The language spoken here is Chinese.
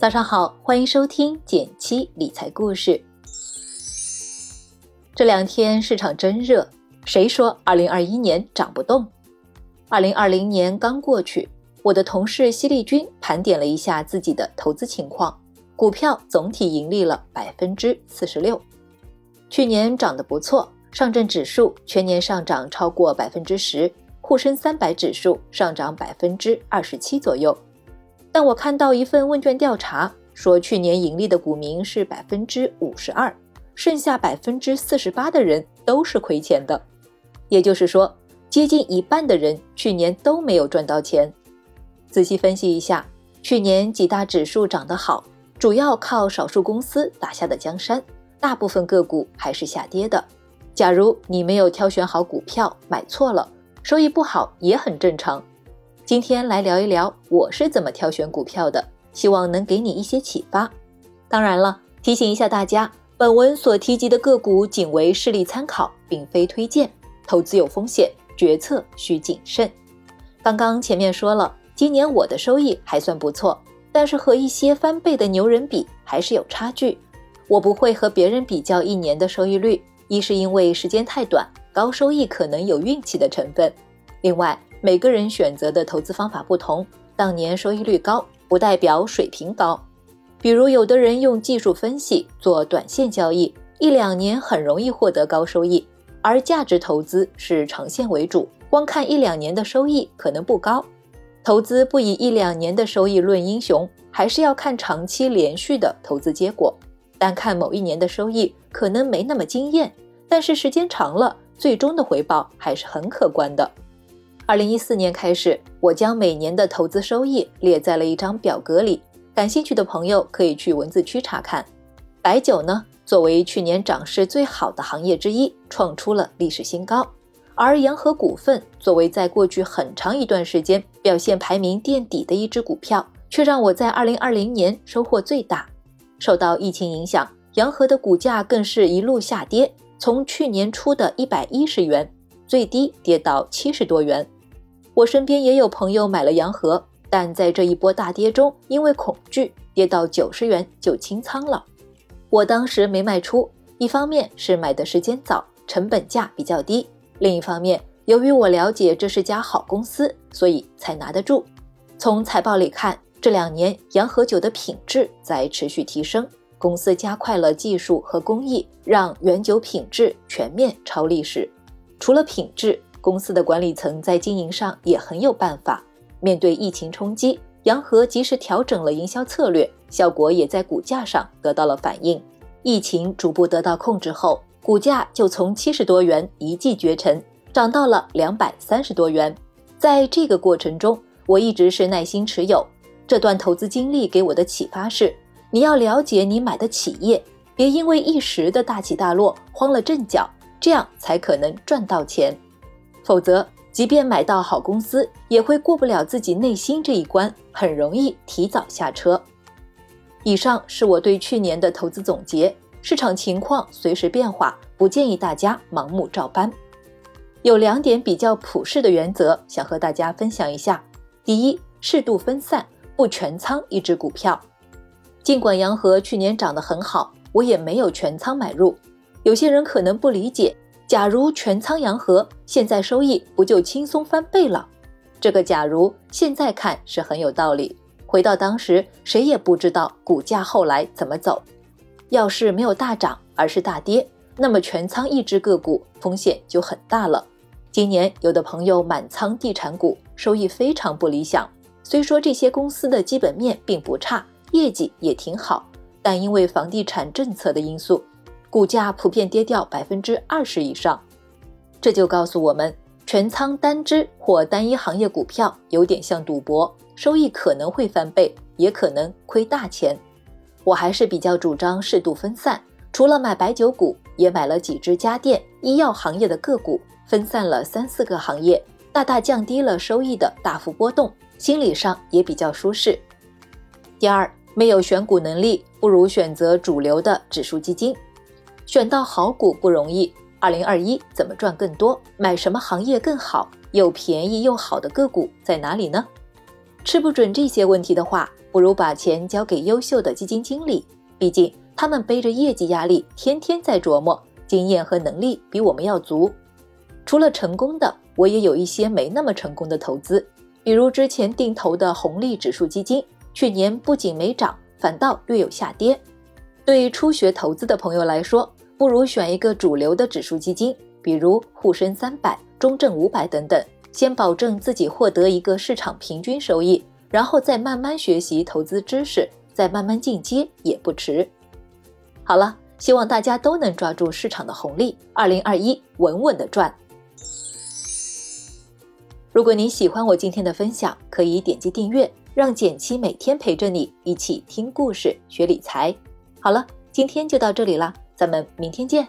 早上好，欢迎收听减七理财故事。这两天市场真热，谁说二零二一年涨不动？二零二零年刚过去，我的同事犀利军盘点了一下自己的投资情况，股票总体盈利了百分之四十六，去年涨得不错，上证指数全年上涨超过百分之十，沪深三百指数上涨百分之二十七左右。但我看到一份问卷调查说，去年盈利的股民是百分之五十二，剩下百分之四十八的人都是亏钱的。也就是说，接近一半的人去年都没有赚到钱。仔细分析一下，去年几大指数涨得好，主要靠少数公司打下的江山，大部分个股还是下跌的。假如你没有挑选好股票，买错了，收益不好也很正常。今天来聊一聊我是怎么挑选股票的，希望能给你一些启发。当然了，提醒一下大家，本文所提及的个股仅为事例参考，并非推荐，投资有风险，决策需谨慎。刚刚前面说了，今年我的收益还算不错，但是和一些翻倍的牛人比还是有差距。我不会和别人比较一年的收益率，一是因为时间太短，高收益可能有运气的成分，另外。每个人选择的投资方法不同，当年收益率高不代表水平高。比如，有的人用技术分析做短线交易，一两年很容易获得高收益；而价值投资是长线为主，光看一两年的收益可能不高。投资不以一两年的收益论英雄，还是要看长期连续的投资结果。单看某一年的收益可能没那么惊艳，但是时间长了，最终的回报还是很可观的。二零一四年开始，我将每年的投资收益列在了一张表格里，感兴趣的朋友可以去文字区查看。白酒呢，作为去年涨势最好的行业之一，创出了历史新高；而洋河股份作为在过去很长一段时间表现排名垫底的一只股票，却让我在二零二零年收获最大。受到疫情影响，洋河的股价更是一路下跌，从去年初的一百一十元最低跌到七十多元。我身边也有朋友买了洋河，但在这一波大跌中，因为恐惧跌到九十元就清仓了。我当时没卖出，一方面是买的时间早，成本价比较低；另一方面，由于我了解这是家好公司，所以才拿得住。从财报里看，这两年洋河酒的品质在持续提升，公司加快了技术和工艺，让原酒品质全面超历史。除了品质。公司的管理层在经营上也很有办法。面对疫情冲击，洋河及时调整了营销策略，效果也在股价上得到了反应。疫情逐步得到控制后，股价就从七十多元一骑绝尘，涨到了两百三十多元。在这个过程中，我一直是耐心持有。这段投资经历给我的启发是：你要了解你买的企业，别因为一时的大起大落慌了阵脚，这样才可能赚到钱。否则，即便买到好公司，也会过不了自己内心这一关，很容易提早下车。以上是我对去年的投资总结，市场情况随时变化，不建议大家盲目照搬。有两点比较普适的原则，想和大家分享一下。第一，适度分散，不全仓一只股票。尽管洋河去年涨得很好，我也没有全仓买入。有些人可能不理解。假如全仓洋河，现在收益不就轻松翻倍了？这个假如现在看是很有道理。回到当时，谁也不知道股价后来怎么走。要是没有大涨，而是大跌，那么全仓一只个股风险就很大了。今年有的朋友满仓地产股，收益非常不理想。虽说这些公司的基本面并不差，业绩也挺好，但因为房地产政策的因素。股价普遍跌掉百分之二十以上，这就告诉我们，全仓单只或单一行业股票有点像赌博，收益可能会翻倍，也可能亏大钱。我还是比较主张适度分散，除了买白酒股，也买了几只家电、医药行业的个股，分散了三四个行业，大大降低了收益的大幅波动，心理上也比较舒适。第二，没有选股能力，不如选择主流的指数基金。选到好股不容易，二零二一怎么赚更多？买什么行业更好？又便宜又好的个股在哪里呢？吃不准这些问题的话，不如把钱交给优秀的基金经理，毕竟他们背着业绩压力，天天在琢磨，经验和能力比我们要足。除了成功的，我也有一些没那么成功的投资，比如之前定投的红利指数基金，去年不仅没涨，反倒略有下跌。对初学投资的朋友来说，不如选一个主流的指数基金，比如沪深三百、中证五百等等，先保证自己获得一个市场平均收益，然后再慢慢学习投资知识，再慢慢进阶也不迟。好了，希望大家都能抓住市场的红利，二零二一稳稳的赚。如果您喜欢我今天的分享，可以点击订阅，让简七每天陪着你一起听故事、学理财。好了，今天就到这里啦，咱们明天见。